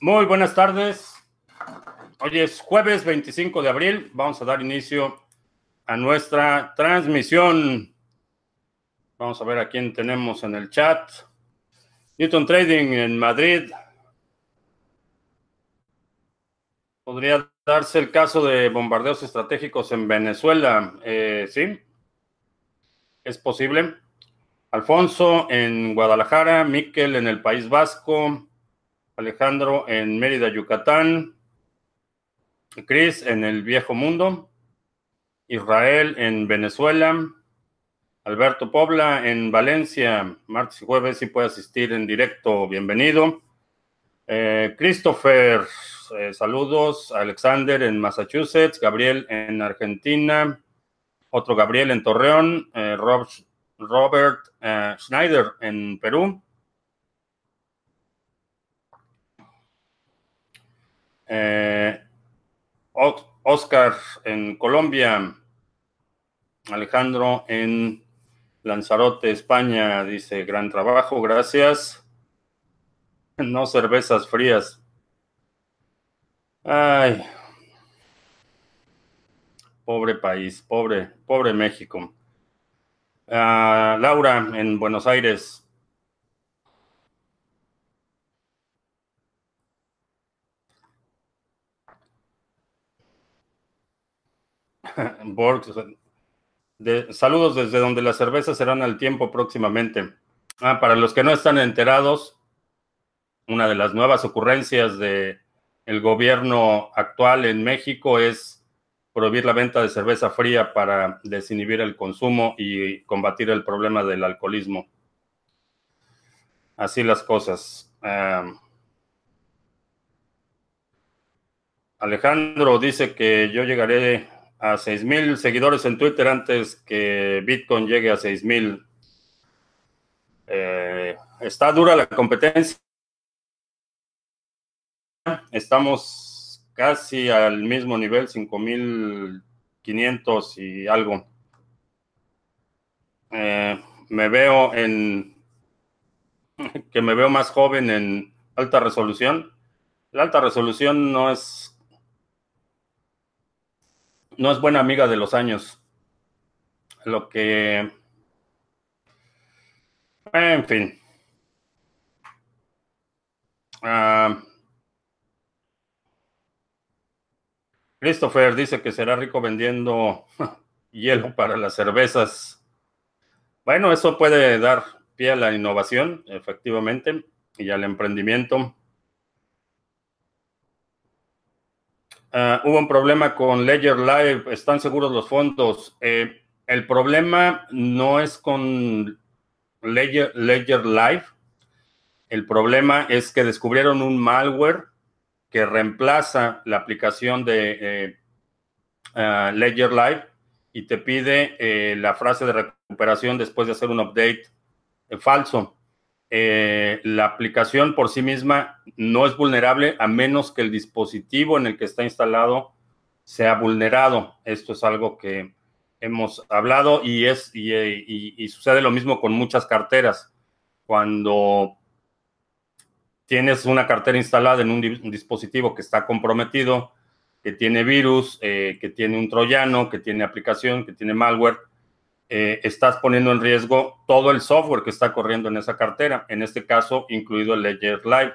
Muy buenas tardes. Hoy es jueves 25 de abril. Vamos a dar inicio a nuestra transmisión. Vamos a ver a quién tenemos en el chat. Newton Trading en Madrid. Podría darse el caso de bombardeos estratégicos en Venezuela. Eh, sí, es posible. Alfonso en Guadalajara, Miquel en el País Vasco, Alejandro en Mérida, Yucatán, Chris en el Viejo Mundo, Israel en Venezuela, Alberto Pobla en Valencia, martes y jueves, si puede asistir en directo, bienvenido. Eh, Christopher, eh, saludos. Alexander en Massachusetts, Gabriel en Argentina, otro Gabriel en Torreón, eh, Rob Robert Schneider en Perú. Eh, Oscar en Colombia. Alejandro en Lanzarote, España, dice, gran trabajo, gracias. No cervezas frías. Ay, pobre país, pobre, pobre México. Uh, Laura, en Buenos Aires. Borg, de, saludos desde donde las cervezas serán al tiempo próximamente. Ah, para los que no están enterados, una de las nuevas ocurrencias el gobierno actual en México es prohibir la venta de cerveza fría para desinhibir el consumo y combatir el problema del alcoholismo. Así las cosas. Alejandro dice que yo llegaré a 6.000 seguidores en Twitter antes que Bitcoin llegue a 6.000. Eh, está dura la competencia. Estamos casi al mismo nivel, 5500 y algo. Eh, me veo en que me veo más joven en alta resolución. La alta resolución no es no es buena amiga de los años. Lo que en fin. Ah, Christopher dice que será rico vendiendo hielo para las cervezas. Bueno, eso puede dar pie a la innovación, efectivamente, y al emprendimiento. Ah, hubo un problema con Ledger Live, están seguros los fondos. Eh, el problema no es con Ledger, Ledger Live, el problema es que descubrieron un malware que reemplaza la aplicación de eh, ah, Ledger Live y te pide eh, la frase de recuperación después de hacer un update eh, la aplicación por sí misma no es vulnerable a menos que el dispositivo en el que está instalado sea vulnerado. Esto es algo que hemos hablado y es y sucede lo mismo con muchas carteras. Cuando tienes una cartera instalada en un, dispositivo que está comprometido, que tiene virus, eh, que tiene un troyano, que tiene aplicación, que tiene malware, eh, estás poniendo en riesgo todo el software que está corriendo en esa cartera, en este caso incluido el Ledger Live.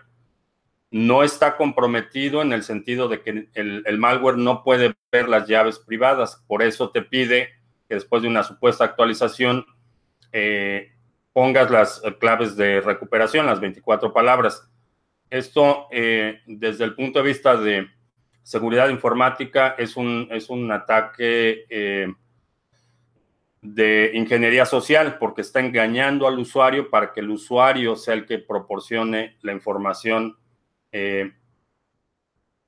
No está comprometido en el sentido de que el, malware no puede ver las llaves privadas, por eso te pide que después de una supuesta actualización eh, pongas las claves de recuperación, las 24 palabras esto, eh, desde el punto de vista de seguridad informática, es un, es un ataque eh, de ingeniería social porque está engañando al usuario para que el usuario sea el que proporcione la información eh,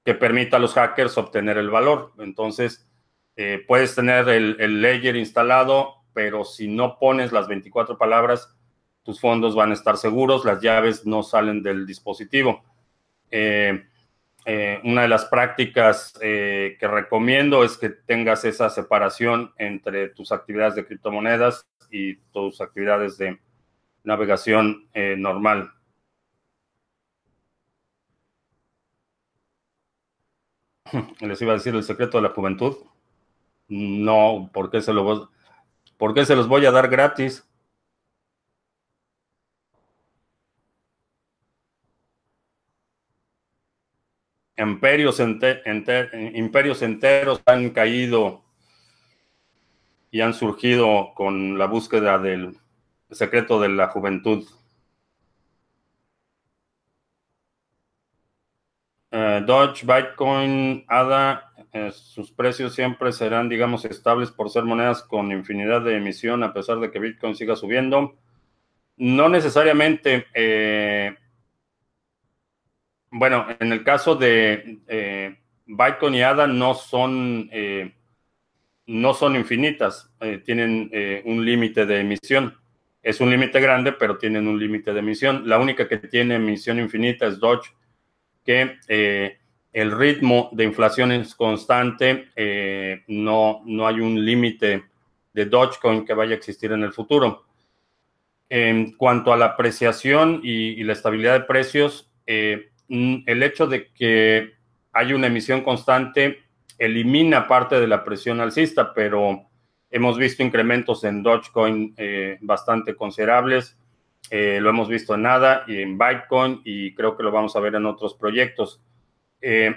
que permita a los hackers obtener el valor. Entonces, puedes tener el, el ledger instalado, pero si no pones las 24 palabras, tus fondos van a estar seguros, las llaves no salen del dispositivo. Eh, eh, una de las prácticas eh, que recomiendo es que tengas esa separación entre tus actividades de criptomonedas y tus actividades de navegación normal. Les iba a decir el secreto de la juventud. No, ¿por qué se, lo, ¿por qué se los voy a dar gratis? Imperios, enteros han caído y han surgido con la búsqueda del secreto de la juventud. Uh, Doge, Bitcoin, ADA, eh, sus precios siempre serán, digamos, estables por ser monedas con infinidad de emisión, a pesar de que Bitcoin siga subiendo. No necesariamente. Eh, bueno, en el caso de eh, Bitcoin y ADA no son, eh, no son infinitas, eh, tienen un límite de emisión. Es un límite grande, pero tienen un límite de emisión. La única que tiene emisión infinita es Doge, que el ritmo de inflación es constante, no, no hay un límite de Dogecoin que vaya a existir en el futuro. En cuanto a la apreciación y, la estabilidad de precios, el hecho de que hay una emisión constante elimina parte de la presión alcista, pero hemos visto incrementos en Dogecoin eh, bastante considerables. Eh, lo hemos visto en nada y en Bitcoin y creo que lo vamos a ver en otros proyectos. Eh,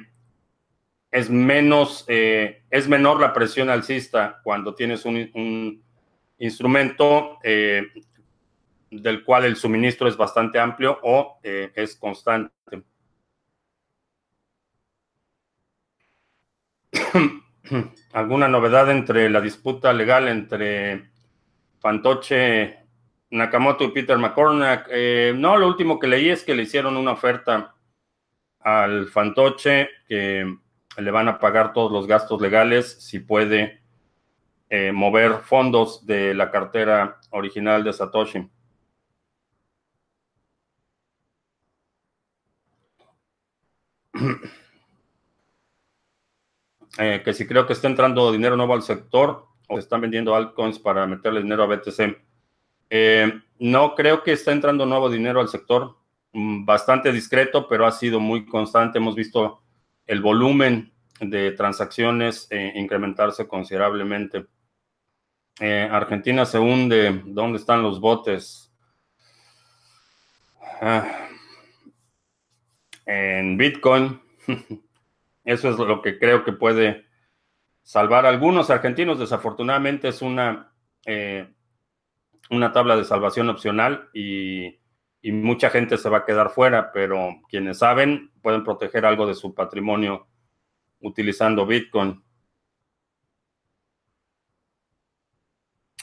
es menos, es menor la presión alcista cuando tienes un instrumento del cual el suministro es bastante amplio o es constante. ¿Alguna novedad entre la disputa legal entre Fantoche Nakamoto y Peter McCormack? Eh, no, lo último que leí es que le hicieron una oferta al Fantoche que le van a pagar todos los gastos legales si puede eh, mover fondos de la cartera original de Satoshi. Eh, que si creo que está entrando dinero nuevo al sector o se están vendiendo altcoins para meterle dinero a BTC. Eh, no creo que está entrando nuevo dinero al sector, mm, bastante discreto, pero ha sido muy constante. Hemos visto el volumen de transacciones eh, incrementarse considerablemente. Argentina se hunde. ¿Dónde están los botes? Ah, en Bitcoin. Eso es lo que creo que puede salvar a algunos argentinos. Desafortunadamente es una, eh, una tabla de salvación opcional y, y, mucha gente se va a quedar fuera, pero quienes saben pueden proteger algo de su patrimonio utilizando Bitcoin.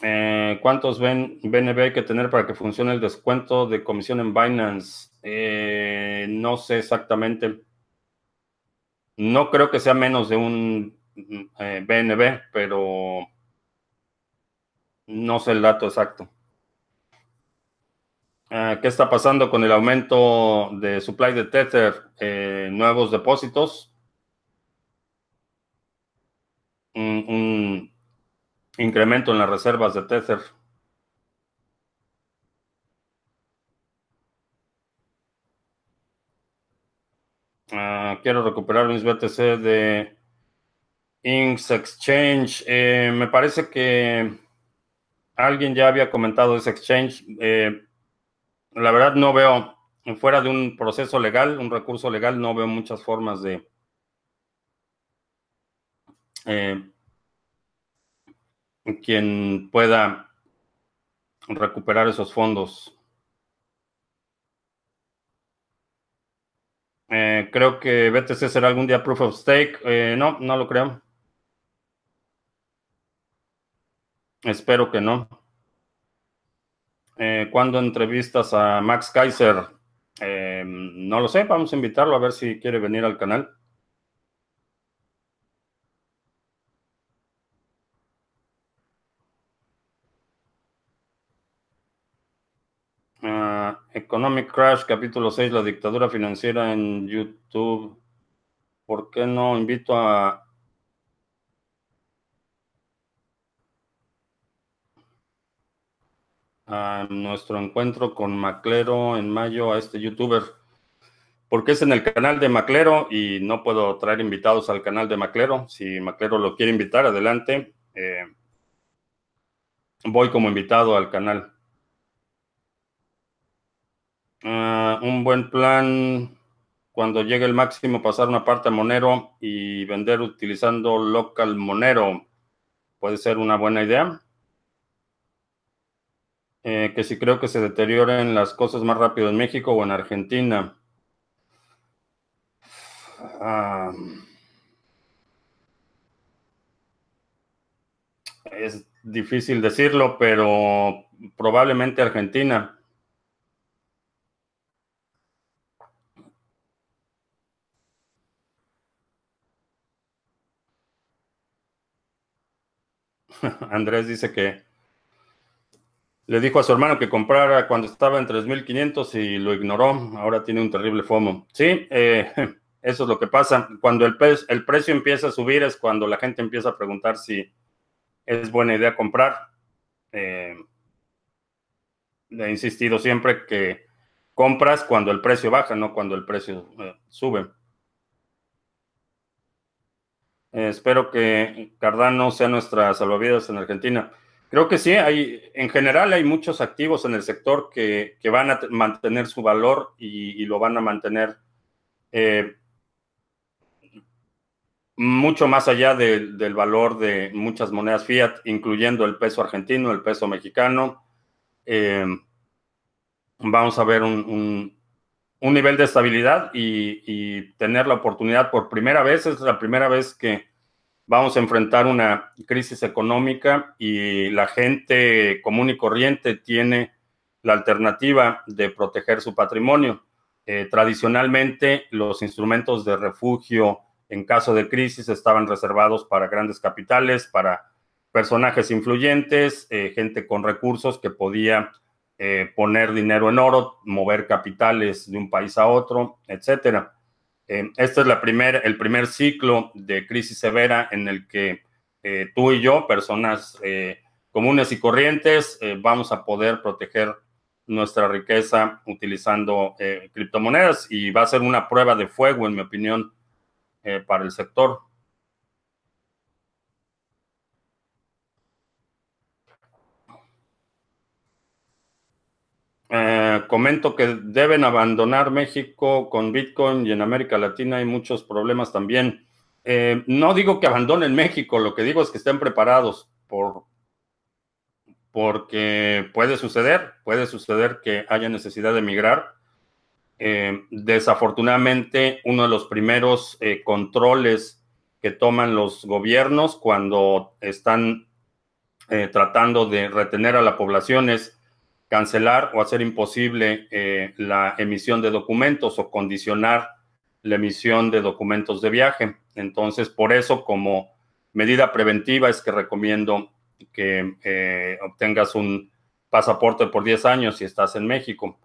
Eh, ¿Cuántos BNB hay que tener para que funcione el descuento de comisión en Binance? Eh, no sé exactamente. No creo que sea menos de un BNB, eh, pero no sé el dato exacto. Ah, ¿Qué está pasando con el aumento de supply de Tether? Nuevos depósitos. Un, incremento en las reservas de Tether. Ah, quiero recuperar mis BTC de Inks Exchange. Eh, me parece que alguien ya había comentado ese exchange. Eh, la verdad no veo, fuera de un proceso legal, un recurso legal, no veo muchas formas de eh, quien pueda recuperar esos fondos. Eh, creo que BTC será algún día proof of stake. Eh, no, no lo creo. Espero que no. Eh, ¿Cuándo entrevistas a Max Kaiser? no lo sé, vamos a invitarlo a ver si quiere venir al canal. Economic Crash, capítulo 6, la dictadura financiera en YouTube. ¿Por qué no invito a... nuestro encuentro con Maclero en mayo a este youtuber? porque es en el canal de Maclero y no puedo traer invitados al canal de Maclero. Si Maclero lo quiere invitar, adelante. Eh, voy como invitado al canal. Ah, un buen plan cuando llegue el máximo, pasar una parte a Monero y vender utilizando local Monero. Puede ser una buena idea. Eh, que si creo que se deterioren las cosas más rápido en México o en Argentina. Ah, es difícil decirlo, pero probablemente Argentina. Andrés dice que le dijo a su hermano que comprara cuando estaba en 3.500 y lo ignoró. Ahora tiene un terrible FOMO. Sí, eh, eso es lo que pasa. Cuando el, precio empieza a subir es cuando la gente empieza a preguntar si es buena idea comprar. Eh, he insistido siempre que compras cuando el precio baja, no cuando el precio eh, sube. Eh, espero que Cardano sea nuestra salvavidas en Argentina. Creo que sí, hay, en general hay muchos activos en el sector que, van a mantener su valor y, lo van a mantener mucho más allá del valor de muchas monedas fiat, incluyendo el peso argentino, el peso mexicano. Eh, vamos a ver un, nivel de estabilidad y, tener la oportunidad por primera vez, es la primera vez que vamos a enfrentar una crisis económica y la gente común y corriente tiene la alternativa de proteger su patrimonio. Eh, tradicionalmente, los instrumentos de refugio en caso de crisis estaban reservados para grandes capitales, para personajes influyentes, eh, gente con recursos que podía eh, poner dinero en oro, mover capitales de un país a otro, etcétera. Eh, este es la primer, el primer ciclo de crisis severa en el que tú y yo, personas comunes y corrientes, vamos a poder proteger nuestra riqueza utilizando criptomonedas y va a ser una prueba de fuego, en mi opinión, eh, para el sector. Eh, comento que deben abandonar México con Bitcoin y en América Latina hay muchos problemas también. Eh, no digo que abandonen México, lo que digo es que estén preparados por, porque puede suceder, puede suceder que haya necesidad de emigrar eh, desafortunadamente, uno de los primeros controles que toman los gobiernos cuando están tratando de retener a la población es cancelar o hacer imposible la emisión de documentos o condicionar la emisión de documentos de viaje. Entonces, por eso, como medida preventiva, es que recomiendo que obtengas un pasaporte por 10 años si estás en México.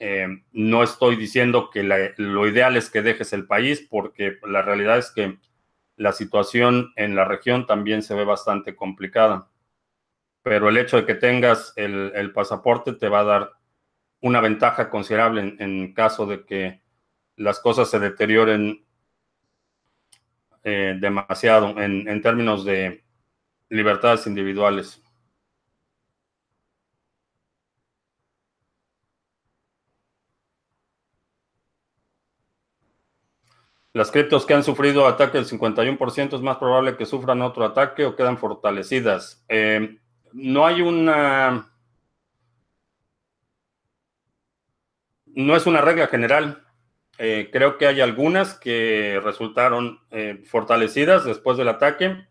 Eh, no estoy diciendo que lo ideal es que dejes el país, porque la realidad es que la situación en la región también se ve bastante complicada. Pero el hecho de que tengas el, pasaporte te va a dar una ventaja considerable en, caso de que las cosas se deterioren eh, demasiado en términos de libertades individuales. Las criptos que han sufrido ataque del 51% es más probable que sufran otro ataque o quedan fortalecidas. Eh, no hay una... No es una regla general. Eh, creo que hay algunas que resultaron eh, fortalecidas después del ataque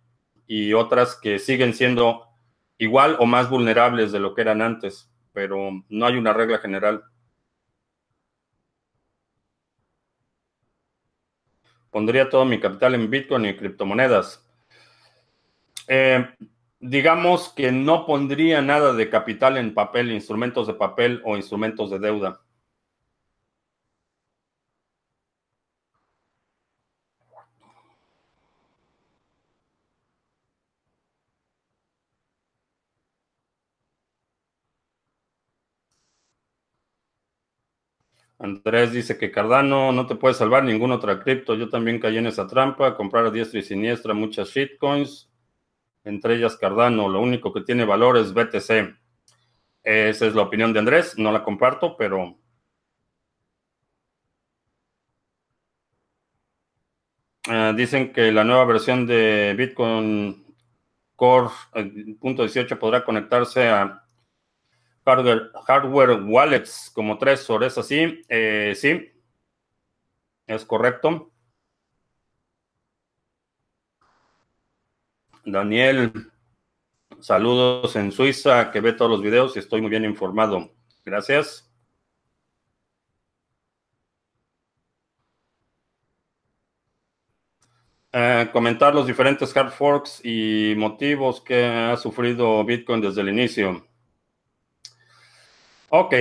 y otras que siguen siendo igual o más vulnerables de lo que eran antes, pero no hay una regla general. pondría todo mi capital en Bitcoin y criptomonedas. Eh, digamos que no pondría nada de capital en papel, instrumentos de papel o instrumentos de deuda. Andrés dice que Cardano no te puede salvar ninguna otra cripto. Yo también caí en esa trampa, comprar a diestra y siniestra muchas shitcoins, entre ellas Cardano. Lo único que tiene valor es BTC. Esa es la opinión de Andrés, no la comparto, pero... Eh, dicen que la nueva versión de Bitcoin Core eh, .18 podrá conectarse a hardware, wallets como Trezor, ¿es así? Eh, sí, es correcto. Daniel, saludos en Suiza, que ve todos los videos y estoy muy bien informado. Gracias. Eh, comentar los diferentes hard forks y motivos que ha sufrido Bitcoin desde el inicio. Ok.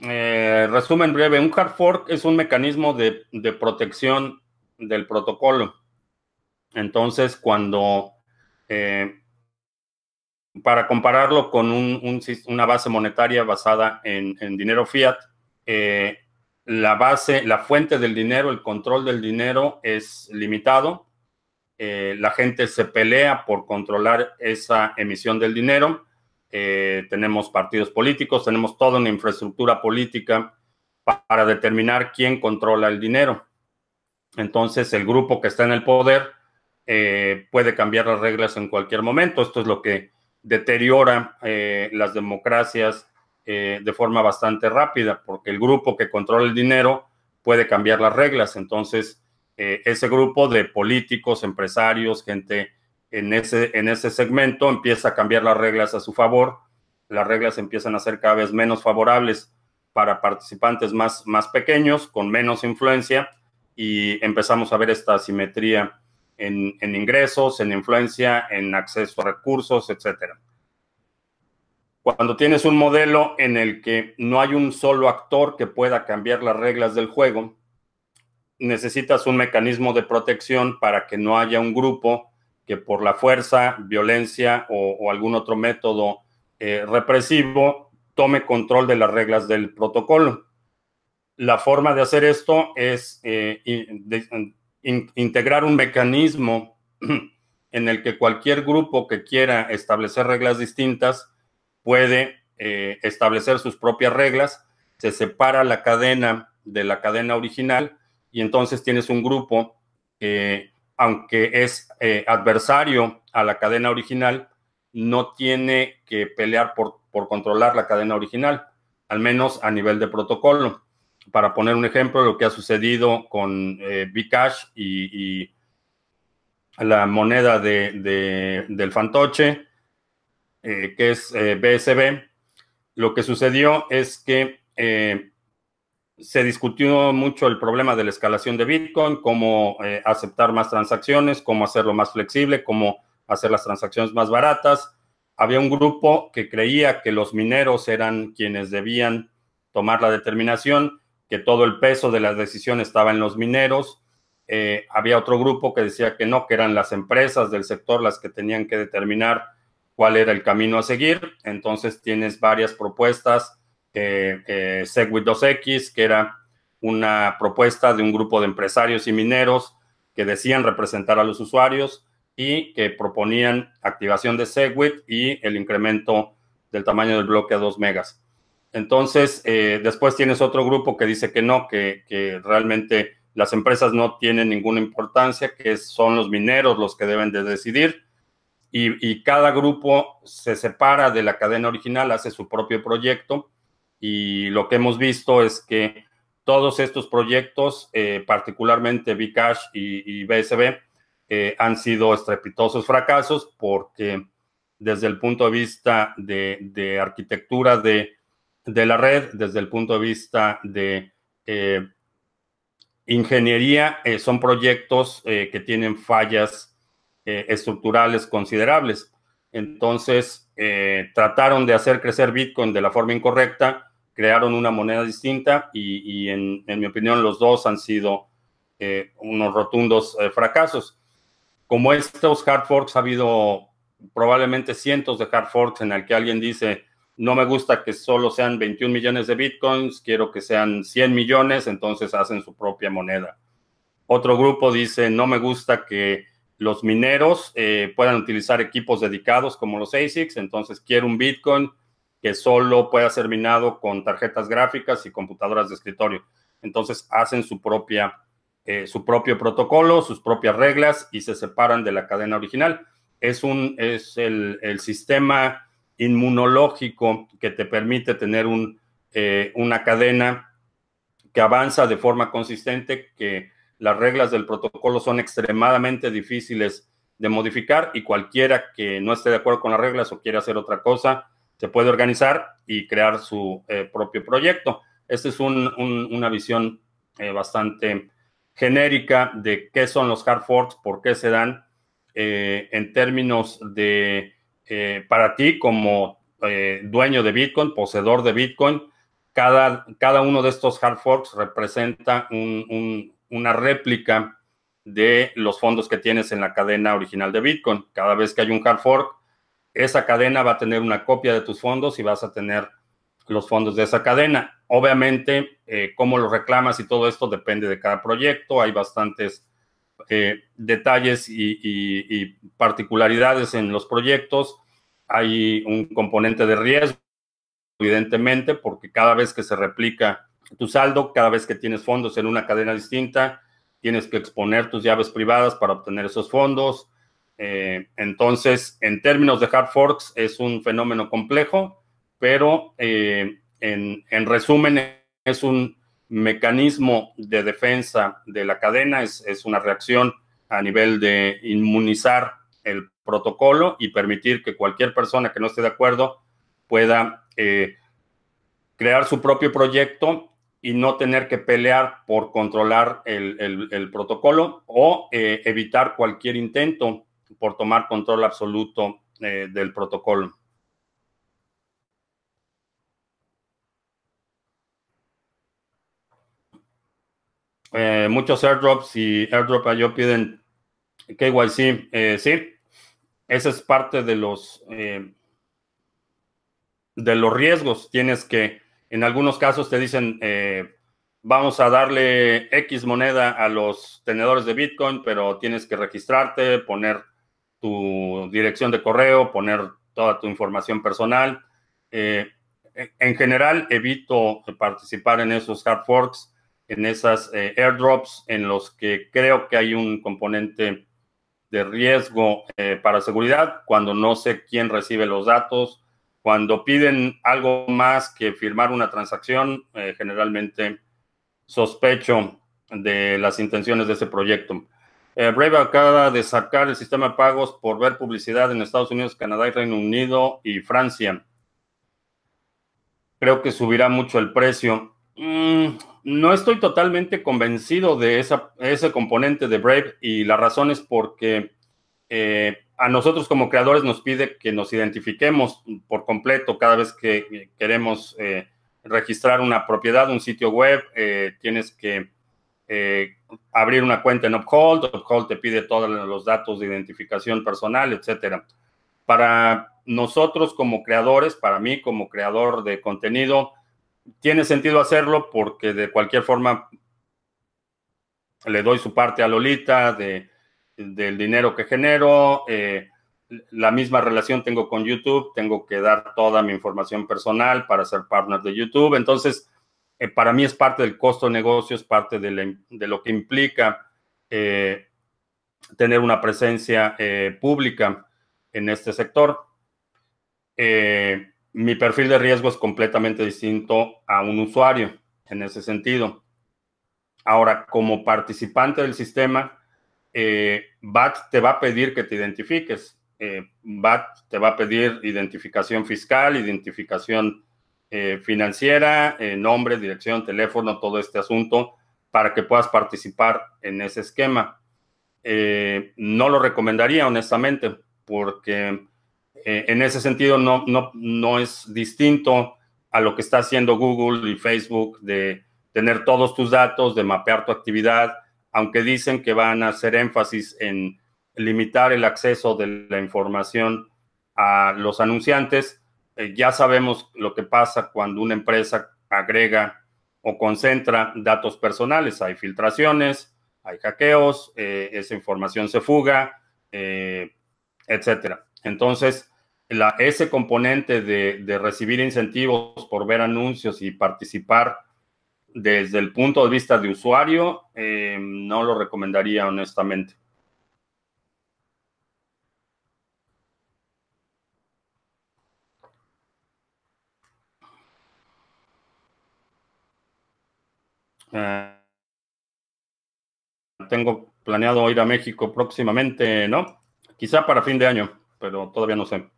Eh, resumen breve. Un hard fork es un mecanismo de, protección del protocolo. Entonces, cuando, eh, para compararlo con una base monetaria basada en, dinero fiat, eh, la base, la fuente del dinero, el control del dinero es limitado. la gente se pelea por controlar esa emisión del dinero eh, tenemos partidos políticos, tenemos toda una infraestructura política para determinar quién controla el dinero. Entonces, el grupo que está en el poder eh, puede cambiar las reglas en cualquier momento. Esto es lo que deteriora eh, las democracias de forma bastante rápida, porque el grupo que controla el dinero puede cambiar las reglas. Entonces, ese grupo de políticos, empresarios, gente en ese, en ese segmento empieza a cambiar las reglas a su favor, las reglas empiezan a ser cada vez menos favorables para participantes más, más pequeños, con menos influencia, y empezamos a ver esta asimetría en, ingresos, en influencia, en acceso a recursos, etc. Cuando tienes un modelo en el que no hay un solo actor que pueda cambiar las reglas del juego, necesitas un mecanismo de protección para que no haya un grupo que por la fuerza, violencia o, algún otro método eh, represivo tome control de las reglas del protocolo. La forma de hacer esto es eh, integrar un mecanismo en el que cualquier grupo que quiera establecer reglas distintas puede eh, establecer sus propias reglas, se separa la cadena de la cadena original y entonces tienes un grupo que aunque es eh, adversario a la cadena original, no tiene que pelear por, controlar la cadena original, al menos a nivel de protocolo. Para poner un ejemplo, lo que ha sucedido con eh, Bcash y, la moneda del fantoche, eh, que es BSB, lo que sucedió es que se discutió mucho el problema de la escalación de Bitcoin, cómo eh, aceptar más transacciones, cómo hacerlo más flexible, cómo hacer las transacciones más baratas. Había un grupo que creía que los mineros eran quienes debían tomar la determinación, que todo el peso de la decisión estaba en los mineros. Eh, había otro grupo que decía que no, que eran las empresas del sector las que tenían que determinar cuál era el camino a seguir. Entonces tienes varias propuestas Segwit 2X, que era una propuesta de un grupo de empresarios y mineros que decían representar a los usuarios y que proponían activación de Segwit y el incremento del tamaño del bloque a 2 megas. Entonces, eh, después tienes otro grupo que dice que no, que, realmente las empresas no tienen ninguna importancia, que son los mineros los que deben de decidir. Y, y, cada grupo se separa de la cadena original, hace su propio proyecto y lo que hemos visto es que todos estos proyectos, eh, particularmente Bcash y, BSB, eh, han sido estrepitosos fracasos porque desde el punto de vista de, arquitectura de, la red, desde el punto de vista de eh, ingeniería, son proyectos que tienen fallas estructurales considerables. Entonces, trataron de hacer crecer Bitcoin de la forma incorrecta crearon una moneda distinta y, en, mi opinión los dos han sido eh, unos rotundos eh, fracasos. Como estos hard forks, ha habido probablemente cientos de hard forks en el que alguien dice, no me gusta que solo sean 21 millones de bitcoins, quiero que sean 100 millones, entonces hacen su propia moneda. Otro grupo dice, no me gusta que los mineros eh, puedan utilizar equipos dedicados como los ASICs, entonces quiero un bitcoin que solo pueda ser minado con tarjetas gráficas y computadoras de escritorio. Entonces hacen su propia, eh, su propio protocolo, sus propias reglas y se separan de la cadena original. Es, un, es el, el sistema inmunológico que te permite tener eh, una cadena que avanza de forma consistente, que las reglas del protocolo son extremadamente difíciles de modificar y cualquiera que no esté de acuerdo con las reglas o quiera hacer otra cosa, se puede organizar y crear su eh, propio proyecto. Esta es una visión eh, bastante genérica de qué son los hard forks, por qué se dan en términos de eh, para ti como eh, dueño de Bitcoin, poseedor de Bitcoin, cada, cada uno de estos hard forks representa una réplica de los fondos que tienes en la cadena original de Bitcoin. Cada vez que hay un hard fork, esa cadena va a tener una copia de tus fondos y vas a tener los fondos de esa cadena. Obviamente, eh, cómo lo reclamas y todo esto depende de cada proyecto. Hay bastantes eh, detalles y, particularidades en los proyectos. Hay un componente de riesgo, evidentemente, porque cada vez que se replica tu saldo, cada vez que tienes fondos en una cadena distinta, tienes que exponer tus llaves privadas para obtener esos fondos. Eh, entonces, en términos de hard forks, es un fenómeno complejo, pero eh, en, en resumen, es un mecanismo de defensa de la cadena, es, una reacción a nivel de inmunizar el protocolo y permitir que cualquier persona que no esté de acuerdo pueda eh, crear su propio proyecto y no tener que pelear por controlar el, protocolo o eh, evitar cualquier intento por tomar control absoluto eh, del protocolo. Eh, muchos airdrops y airdrop yo piden KYC. Eh, sí, esa es parte de los, eh, de los riesgos. Tienes que, en algunos casos te dicen, vamos a darle X moneda a los tenedores de Bitcoin, pero tienes que registrarte, poner tu dirección de correo, poner toda tu información personal. en general, evito participar en esos hard forks en esas eh, airdrops en los que creo que hay un componente de riesgo eh, para seguridad, cuando no sé quién recibe los datos, cuando piden algo más que firmar una transacción, eh, generalmente sospecho de las intenciones de ese proyecto. Brave acaba de sacar el sistema de pagos por ver publicidad en Estados Unidos, Canadá Reino Unido y Francia. Creo que subirá mucho el precio. Mm, no estoy totalmente convencido de ese componente de Brave y la razón es porque eh, a nosotros como creadores nos pide que nos identifiquemos por completo cada vez que queremos eh, registrar una propiedad, un sitio web, eh, tienes que abrir una cuenta en Uphold, Uphold te pide todos los datos de identificación personal, etcétera. Para nosotros como creadores, para mí como creador de contenido, tiene sentido hacerlo porque de cualquier forma le doy su parte a Lolita de, del dinero que genero. Eh, la misma relación tengo con YouTube, tengo que dar toda mi información personal para ser partner de YouTube. Entonces, eh, para mí es parte del costo de negocio, es parte de, lo que implica eh, tener una presencia pública en este sector mi perfil de riesgo es completamente distinto a un usuario en ese sentido. Ahora, como participante del sistema, eh, BAT te va a pedir que te identifiques. Eh, BAT te va a pedir identificación fiscal, identificación eh, financiera, nombre, dirección, teléfono, todo este asunto, para que puedas participar en ese esquema. no lo recomendaría, honestamente, porque eh, en ese sentido no, no, no es distinto a lo que está haciendo Google y Facebook de tener todos tus datos, de mapear tu actividad, aunque dicen que van a hacer énfasis en limitar el acceso de la información a los anunciantes, eh, ya sabemos lo que pasa cuando una empresa agrega o concentra datos personales. Hay filtraciones, hay hackeos, eh, esa información se fuga, eh, etcétera. Entonces, ese componente de, recibir incentivos por ver anuncios y participar desde el punto de vista de usuario, no lo recomendaría honestamente. Eh, tengo planeado ir a México próximamente, ¿no? Quizá para fin de año, pero todavía no sé.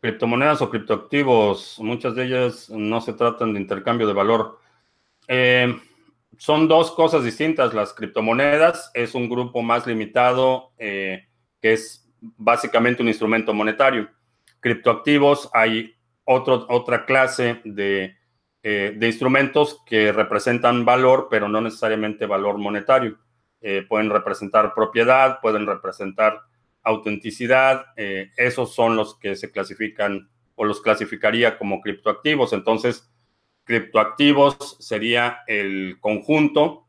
Criptomonedas o criptoactivos, muchas de ellas no se tratan de intercambio de valor. Eh, son dos cosas distintas. Las criptomonedas es un grupo más limitado eh, que es básicamente un instrumento monetario. Criptoactivos hay otra clase de, eh, de, instrumentos que representan valor, pero no necesariamente valor monetario. Eh, pueden representar propiedad, pueden representar autenticidad. Eh, esos son los que se clasifican o los clasificaría como criptoactivos. Entonces, criptoactivos sería el conjunto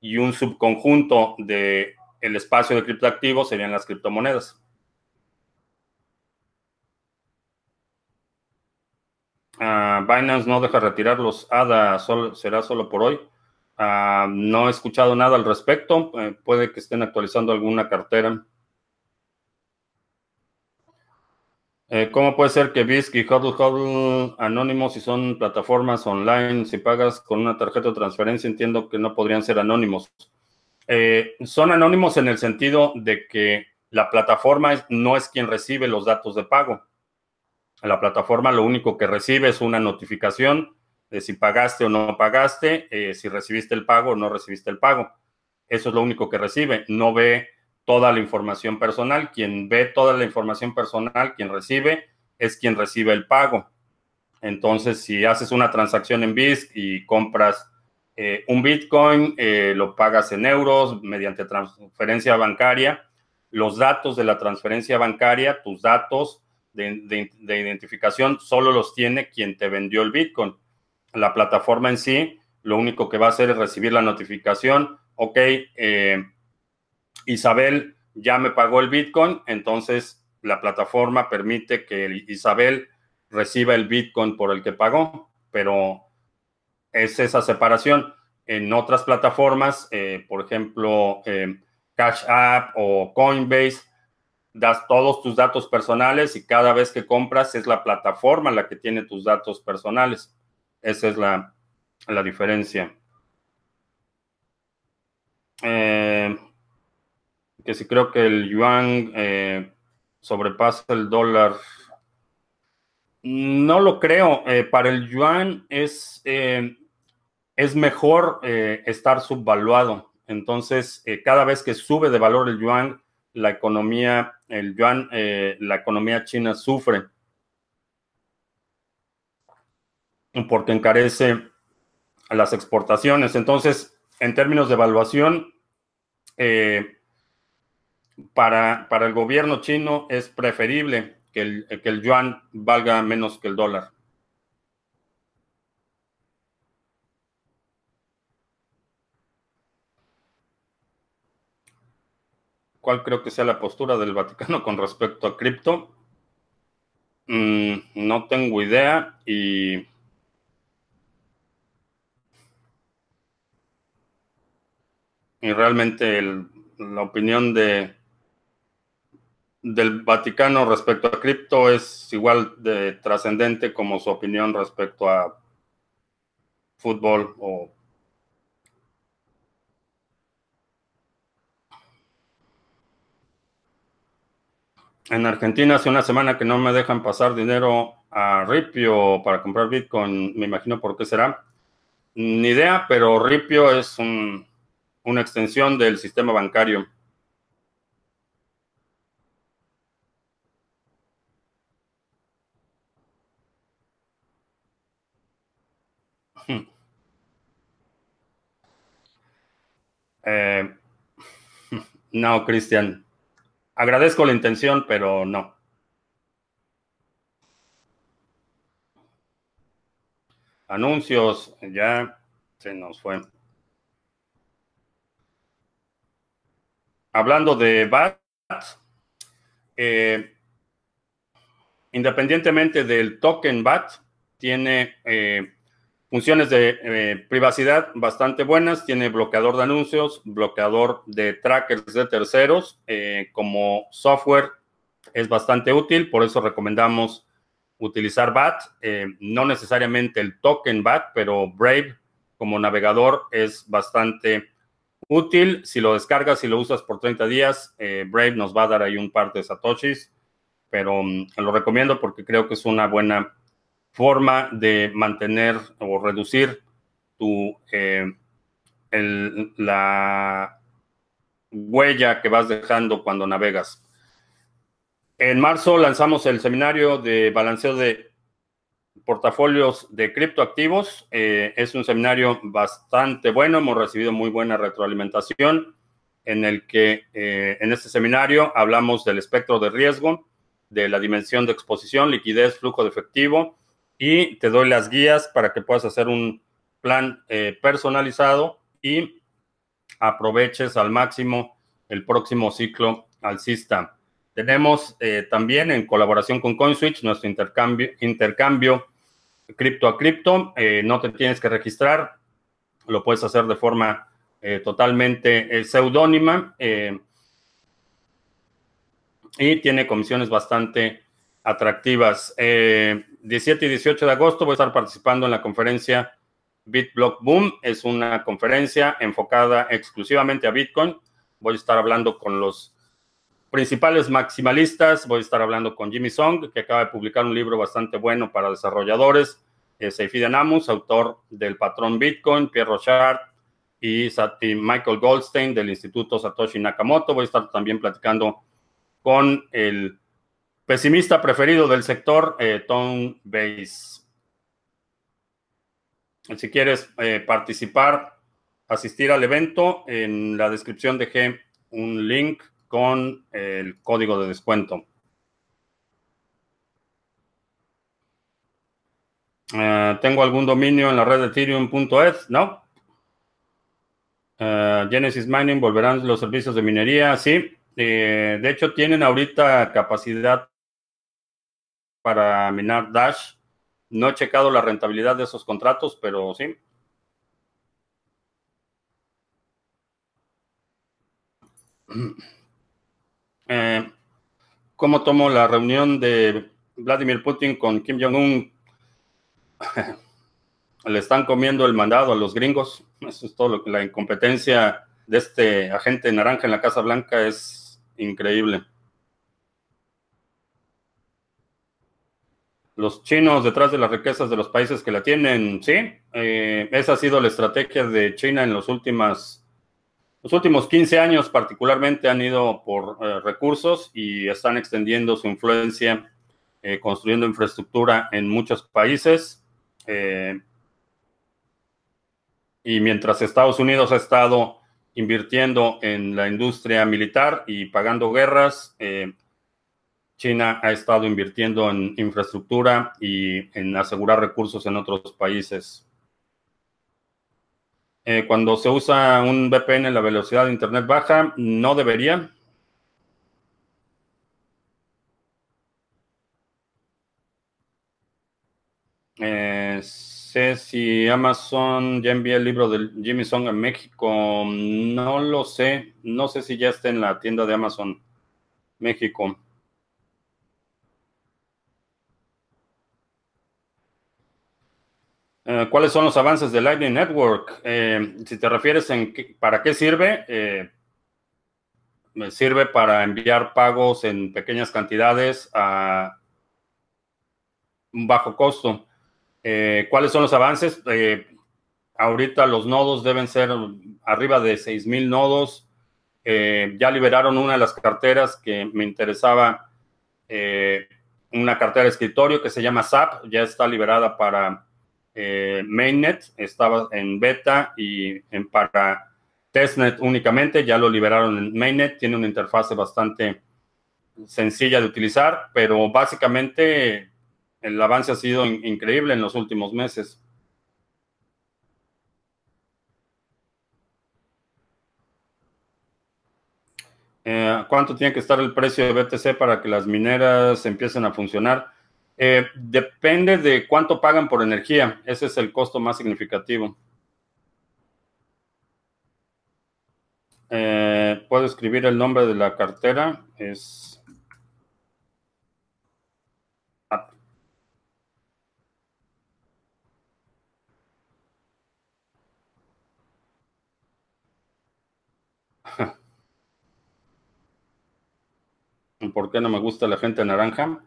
y un subconjunto del el espacio de criptoactivos serían las criptomonedas. Uh, Binance no deja retirar los ADA, será solo por hoy. Ah, no he escuchado nada al respecto. Eh, puede que estén actualizando alguna cartera. Eh, ¿Cómo puede ser que BISC y Huddle Huddle anónimos si son plataformas online? Si pagas con una tarjeta de transferencia, entiendo que no podrían ser anónimos. Eh, son anónimos en el sentido de que la plataforma no es quien recibe los datos de pago la plataforma lo único que recibe es una notificación de si pagaste o no pagaste, eh, si recibiste el pago o no recibiste el pago. Eso es lo único que recibe. No ve toda la información personal. Quien ve toda la información personal, quien recibe, es quien recibe el pago. Entonces, si haces una transacción en BISC y compras eh, un Bitcoin, eh, lo pagas en euros mediante transferencia bancaria, los datos de la transferencia bancaria, tus datos, de, identificación solo los tiene quien te vendió el Bitcoin. La plataforma en sí, lo único que va a hacer es recibir la notificación, ok, eh, Isabel ya me pagó el Bitcoin, entonces la plataforma permite que Isabel reciba el Bitcoin por el que pagó, pero es esa separación. En otras plataformas, eh, por ejemplo, eh, Cash App o Coinbase, das todos tus datos personales y cada vez que compras es la plataforma la que tiene tus datos personales. Esa es la, diferencia. Eh, que si creo que el yuan eh, sobrepasa el dólar. No lo creo. Eh, para el yuan es, es mejor estar subvaluado. Entonces, cada vez que sube de valor el yuan, la economía, el yuan, eh, la economía china sufre porque encarece las exportaciones. Entonces, en términos de evaluación, eh, para, para, el gobierno chino es preferible que el, que el yuan valga menos que el dólar. cuál creo que sea la postura del Vaticano con respecto a cripto. Mm, no tengo idea y... Y realmente la opinión de, del Vaticano respecto a cripto es igual de trascendente como su opinión respecto a fútbol o En Argentina hace una semana que no me dejan pasar dinero a Ripio para comprar Bitcoin. Me imagino por qué será. Ni idea, pero Ripio es una extensión del sistema bancario. Eh, no, Cristian. Agradezco la intención, pero no. Anuncios, ya se nos fue. Hablando de BAT, eh, independientemente del token BAT, tiene eh, funciones de eh, privacidad bastante buenas, tiene bloqueador de anuncios, bloqueador de trackers de terceros, como software es bastante útil, por eso recomendamos utilizar BAT, no necesariamente el token BAT, pero Brave como navegador es bastante útil. Si lo descargas y lo usas por 30 días, eh, Brave nos va a dar ahí un par de satoshis, pero mm, lo recomiendo porque creo que es una buena forma de mantener o reducir tu, eh, la huella que vas dejando cuando navegas. En marzo lanzamos el seminario de balanceo de portafolios de criptoactivos. Eh, es un seminario bastante bueno, hemos recibido muy buena retroalimentación en el que eh, en este seminario hablamos del espectro de riesgo, de la dimensión de exposición, liquidez, flujo de efectivo y te doy las guías para que puedas hacer un plan eh, personalizado y aproveches al máximo el próximo ciclo alcista. Tenemos eh, también en colaboración con CoinSwitch nuestro intercambio, intercambio cripto a cripto. Eh, no te tienes que registrar, lo puedes hacer de forma eh, totalmente seudónima y tiene comisiones bastante atractivas. 17 y 18 de agosto voy a estar participando en la conferencia BitBlock Boom. Es una conferencia enfocada exclusivamente a Bitcoin. Voy a estar hablando con los principales maximalistas, voy a estar hablando con Jimmy Song, que acaba de publicar un libro bastante bueno para desarrolladores, eh, Seifi Namus, autor del patrón Bitcoin, Pierre Rochard y, Michael Goldstein del Instituto Satoshi Nakamoto. Voy a estar también platicando con el pesimista preferido del sector, eh, Tom Base. Si quieres eh, participar, asistir al evento, en la descripción dejé un link con el código de descuento. Eh, ¿Tengo algún dominio en la red de Ethereum.es? No. Eh, Genesis Mining volverán los servicios de minería. Sí. Eh, de hecho, tienen ahorita capacidad para minar Dash. No he checado la rentabilidad de esos contratos, pero sí. Eh, ¿Cómo tomo la reunión de Vladimir Putin con Kim Jong-un? Le están comiendo el mandado a los gringos. Eso es todo lo que la incompetencia de este agente naranja en la Casa Blanca es increíble. Los chinos detrás de las riquezas de los países que la tienen, sí. Eh, esa ha sido la estrategia de China en los últimos los últimos 15 años particularmente han ido por eh, recursos y están extendiendo su influencia, eh, construyendo infraestructura en muchos países. Eh, y mientras Estados Unidos ha estado invirtiendo en la industria militar y pagando guerras, China ha estado invirtiendo en infraestructura y en asegurar recursos en otros países. Eh, cuando se usa un VPN, la velocidad de Internet baja, no debería. Eh, sé si Amazon ya envía el libro de Jimmy Song a México. No lo sé. No sé si ya está en la tienda de Amazon México. Eh, ¿Cuáles son los avances de Lightning Network? Eh, si te refieres en para qué sirve, eh, sirve para enviar pagos en pequeñas cantidades a un bajo costo. ¿Cuáles son los avances? ahorita los nodos deben ser arriba de 6,000 nodos. ya liberaron una de las carteras que me interesaba, una cartera de escritorio que se llama SAP, ya está liberada para eh, Mainnet estaba en beta y en para testnet únicamente, ya lo liberaron en Mainnet, tiene una interfase bastante sencilla de utilizar, pero básicamente el avance ha sido increíble en los últimos meses. Eh, ¿Cuánto tiene que estar el precio de BTC para que las mineras empiecen a funcionar? Eh, depende de cuánto pagan por energía. Ese es el costo más significativo. Eh, Puedo escribir el nombre de la cartera. Es ¿Por qué no me gusta la gente naranja?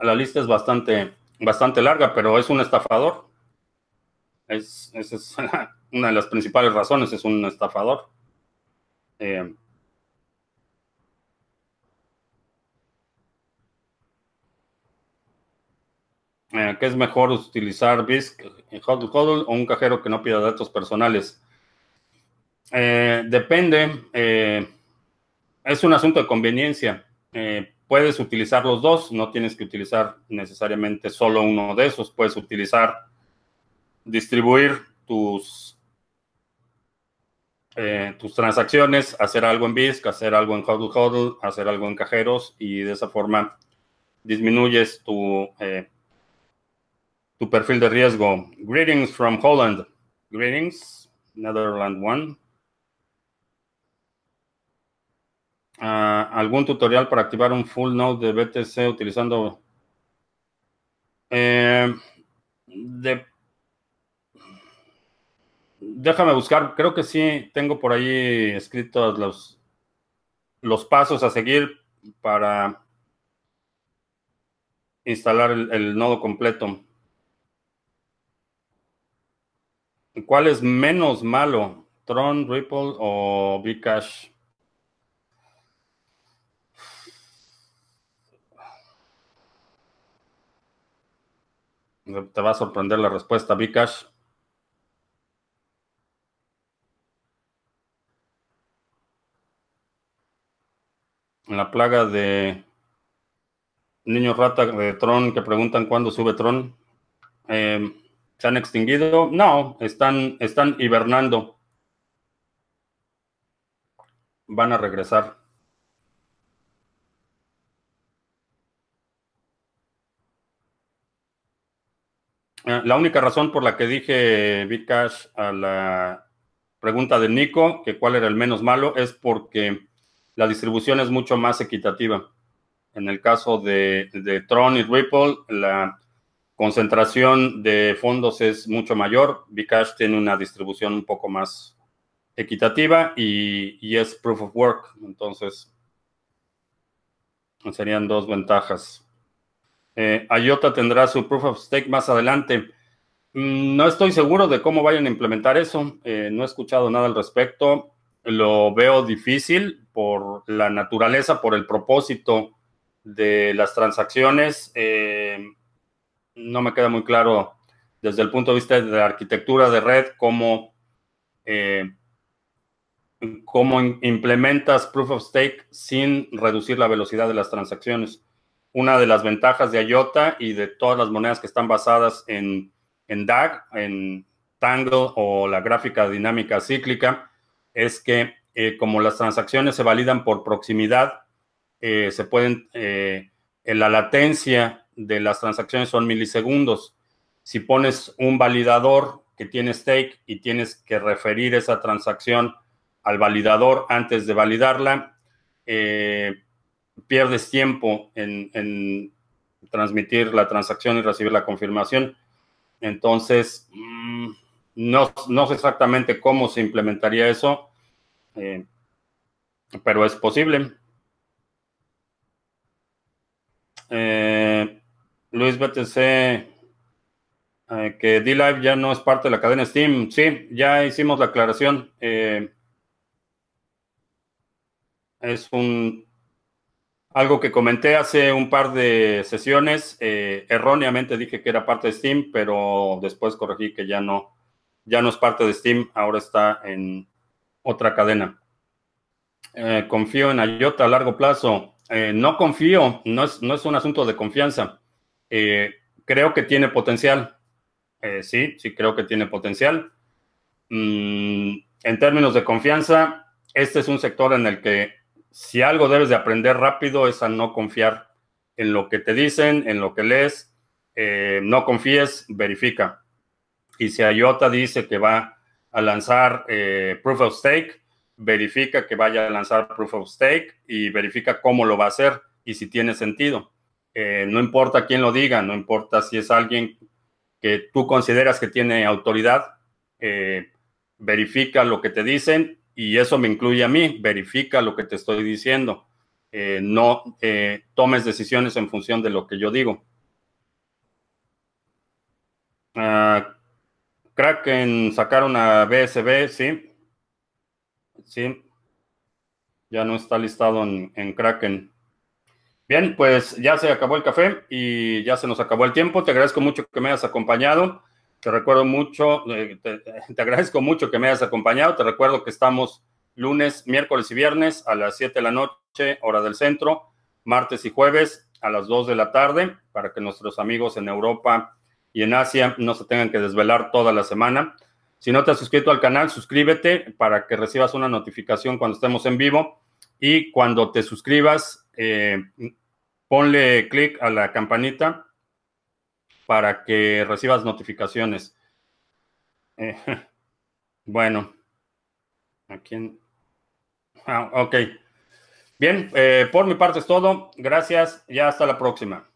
La lista es bastante, bastante larga, pero es un estafador. Es, esa es una de las principales razones, es un estafador. Eh, eh, ¿Qué es mejor utilizar BISC, HODL, HODL o un cajero que no pida datos personales? Eh, depende es un asunto de conveniencia. Puedes utilizar los dos, no tienes que utilizar necesariamente solo uno de esos. Puedes utilizar, distribuir tus, eh, tus transacciones, hacer algo en BISC, hacer algo en HODL HODL, hacer algo en cajeros y de esa forma disminuyes tu, eh, tu perfil de riesgo. Greetings from Holland. Greetings, Netherlands One. Algún tutorial para activar un full node de BTC utilizando... Eh, déjame buscar, creo que sí tengo por ahí escritos los, los pasos a seguir para instalar el, el nodo completo. ¿Cuál es menos malo? ¿Tron, Ripple o Bcash? Te va a sorprender la respuesta, Vikash. La plaga de niños rata de Tron que preguntan cuándo sube Tron. Em, ¿Se han extinguido? No, están, están hibernando. Van a regresar. La única razón por la que dije Bitcash a la pregunta de Nico, que cuál era el menos malo, es porque la distribución es mucho más equitativa. En el caso de, Tron y Ripple, la concentración de fondos es mucho mayor. Bcash tiene una distribución un poco más equitativa y, es proof of work. Entonces, serían dos ventajas. Eh, IOTA tendrá su proof of stake más adelante. Mm, no estoy seguro de cómo vayan a implementar eso. Eh, no he escuchado nada al respecto. Lo veo difícil por la naturaleza, por el propósito de las transacciones. Eh, no me queda muy claro desde el punto de vista de la arquitectura de red cómo, cómo implementas proof of stake sin reducir la velocidad de las transacciones una de las ventajas de IOTA y de todas las monedas que están basadas en, DAG, en Tangle o la gráfica dinámica cíclica, es que eh, como las transacciones se validan por proximidad, eh, se pueden, eh, la latencia de las transacciones son milisegundos. Si pones un validador que tiene stake y tienes que referir esa transacción al validador antes de validarla, eh, pierdes tiempo en, transmitir la transacción y recibir la confirmación. Entonces, mm, no, sé exactamente cómo se implementaría eso, eh, pero es posible. Eh, Luis BTC, eh, que D-Live ya no es parte de la cadena Steam. Sí, ya hicimos la aclaración. es un algo que comenté hace un par de sesiones, eh, erróneamente dije que era parte de Steam, pero después corregí que ya no, ya no es parte de Steam, ahora está en otra cadena. Eh, confío en IOTA a largo plazo. Eh, no confío, no es, no es, un asunto de confianza. creo que tiene potencial. sí, sí creo que tiene potencial. Mm, en términos de confianza, este es un sector en el que si algo debes de aprender rápido es a no confiar en lo que te dicen, en lo que lees. no confíes, verifica. Y si IOTA dice que va a lanzar eh, Proof of Stake, verifica que vaya a lanzar Proof of Stake y verifica cómo lo va a hacer y si tiene sentido. Eh, no importa quién lo diga, no importa si es alguien que tú consideras que tiene autoridad, eh, verifica lo que te dicen y eso me incluye a mí, verifica lo que te estoy diciendo. no tomes decisiones en función de lo que yo digo. Ah, Kraken sacaron a BSB, sí. Sí. Ya no está listado en, Kraken. Bien, pues ya se acabó el café y ya se nos acabó el tiempo. Te agradezco mucho que me hayas acompañado. Te recuerdo mucho, eh, te, agradezco mucho que me hayas acompañado. Te recuerdo que estamos lunes, miércoles y viernes a las 7 de la noche, hora del centro, martes y jueves a las 2 de la tarde, para que nuestros amigos en Europa y en Asia no se tengan que desvelar toda la semana. Si no te has suscrito al canal, suscríbete para que recibas una notificación cuando estemos en vivo. Y cuando te suscribas, eh, ponle clic a la campanita para que recibas notificaciones. Eh, bueno, ¿a quién? Ah, ok. Bien, eh, por mi parte es todo. Gracias y hasta la próxima.